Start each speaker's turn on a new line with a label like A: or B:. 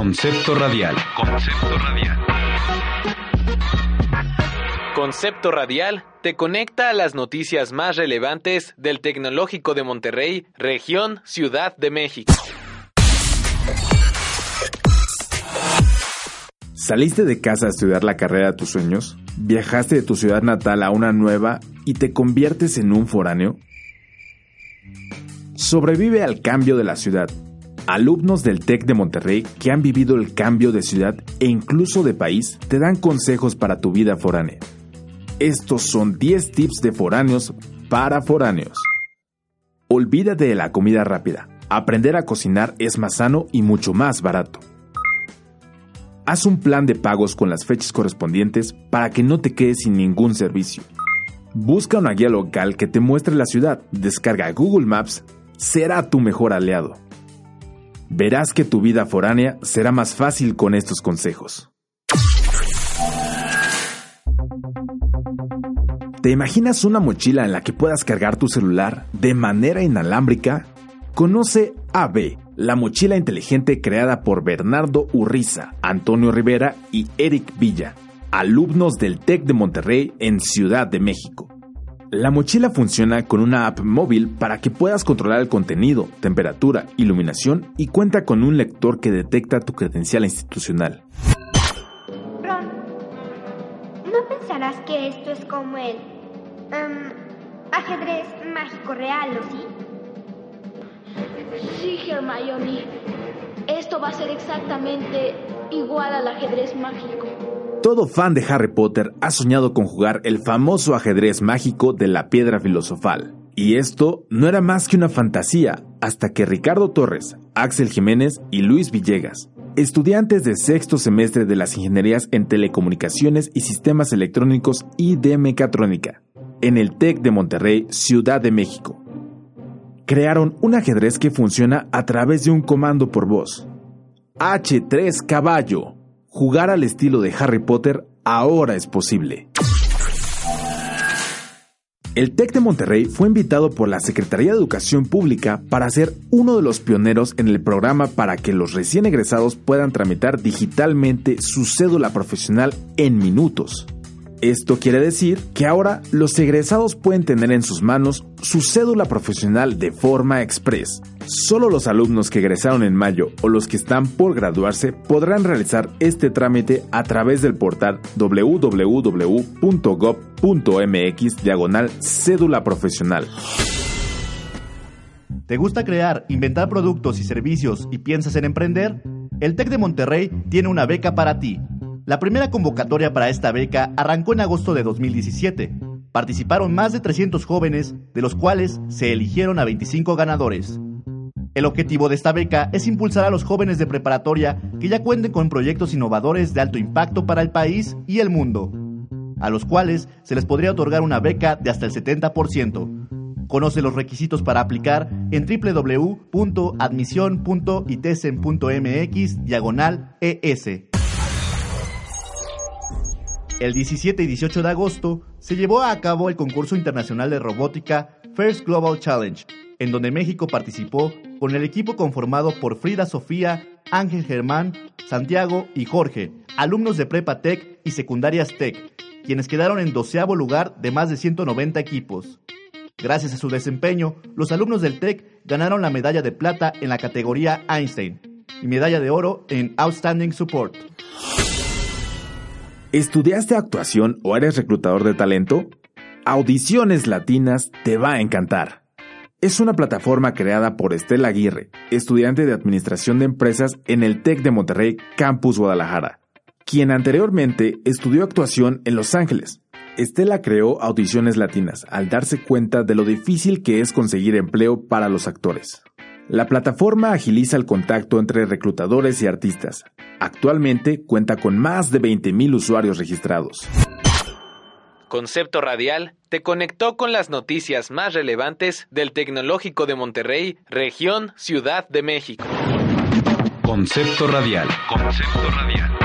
A: Concepto radial. Concepto radial.
B: Concepto Radial te conecta a las noticias más relevantes del Tecnológico de Monterrey, región Ciudad de México.
C: ¿Saliste de casa a estudiar la carrera de tus sueños? ¿Viajaste de tu ciudad natal a una nueva y te conviertes en un foráneo? Sobrevive al cambio de la ciudad. Alumnos del TEC de Monterrey que han vivido el cambio de ciudad e incluso de país te dan consejos para tu vida foránea. Estos son 10 tips de foráneos para foráneos. Olvídate de la comida rápida. Aprender a cocinar es más sano y mucho más barato. Haz un plan de pagos con las fechas correspondientes para que no te quedes sin ningún servicio. Busca una guía local que te muestre la ciudad. Descarga Google Maps. Será tu mejor aliado. Verás que tu vida foránea será más fácil con estos consejos. ¿Te imaginas una mochila en la que puedas cargar tu celular de manera inalámbrica? Conoce AB, la mochila inteligente creada por Bernardo Urriza, Antonio Rivera y Eric Villa, alumnos del TEC de Monterrey en Ciudad de México. La mochila funciona con una app móvil para que puedas controlar el contenido, temperatura, iluminación y cuenta con un lector que detecta tu credencial institucional.
D: Ron, ¿no pensarás que esto es como el em, ajedrez mágico real, o sí?
E: Sí, Hermione. Esto va a ser exactamente igual al ajedrez mágico.
C: Todo fan de Harry Potter ha soñado con jugar el famoso ajedrez mágico de la piedra filosofal. Y esto no era más que una fantasía hasta que Ricardo Torres, Axel Jiménez y Luis Villegas, estudiantes de sexto semestre de las ingenierías en telecomunicaciones y sistemas electrónicos y de mecatrónica, en el TEC de Monterrey, Ciudad de México, crearon un ajedrez que funciona a través de un comando por voz. H3 caballo. Jugar al estilo de Harry Potter ahora es posible. El TEC de Monterrey fue invitado por la Secretaría de Educación Pública para ser uno de los pioneros en el programa para que los recién egresados puedan tramitar digitalmente su cédula profesional en minutos. Esto quiere decir que ahora los egresados pueden tener en sus manos su cédula profesional de forma express. Solo los alumnos que egresaron en mayo o los que están por graduarse podrán realizar este trámite a través del portal www.gov.mx diagonal cédula profesional.
F: ¿Te gusta crear, inventar productos y servicios y piensas en emprender? El TEC de Monterrey tiene una beca para ti. La primera convocatoria para esta beca arrancó en agosto de 2017. Participaron más de 300 jóvenes, de los cuales se eligieron a 25 ganadores. El objetivo de esta beca es impulsar a los jóvenes de preparatoria que ya cuenten con proyectos innovadores de alto impacto para el país y el mundo, a los cuales se les podría otorgar una beca de hasta el 70%. Conoce los requisitos para aplicar en www.admisión.itesen.mx diagonal ES. El 17 y 18 de agosto se llevó a cabo el concurso internacional de robótica First Global Challenge, en donde México participó con el equipo conformado por Frida Sofía, Ángel Germán, Santiago y Jorge, alumnos de Prepa Tech y Secundarias Tech, quienes quedaron en doceavo lugar de más de 190 equipos. Gracias a su desempeño, los alumnos del TEC ganaron la medalla de plata en la categoría Einstein y medalla de oro en Outstanding Support.
C: ¿Estudiaste actuación o eres reclutador de talento? Audiciones Latinas te va a encantar. Es una plataforma creada por Estela Aguirre, estudiante de Administración de Empresas en el TEC de Monterrey, Campus Guadalajara, quien anteriormente estudió actuación en Los Ángeles. Estela creó Audiciones Latinas al darse cuenta de lo difícil que es conseguir empleo para los actores. La plataforma agiliza el contacto entre reclutadores y artistas. Actualmente cuenta con más de 20.000 usuarios registrados.
B: Concepto Radial te conectó con las noticias más relevantes del Tecnológico de Monterrey, región Ciudad de México.
A: Concepto radial. Concepto radial.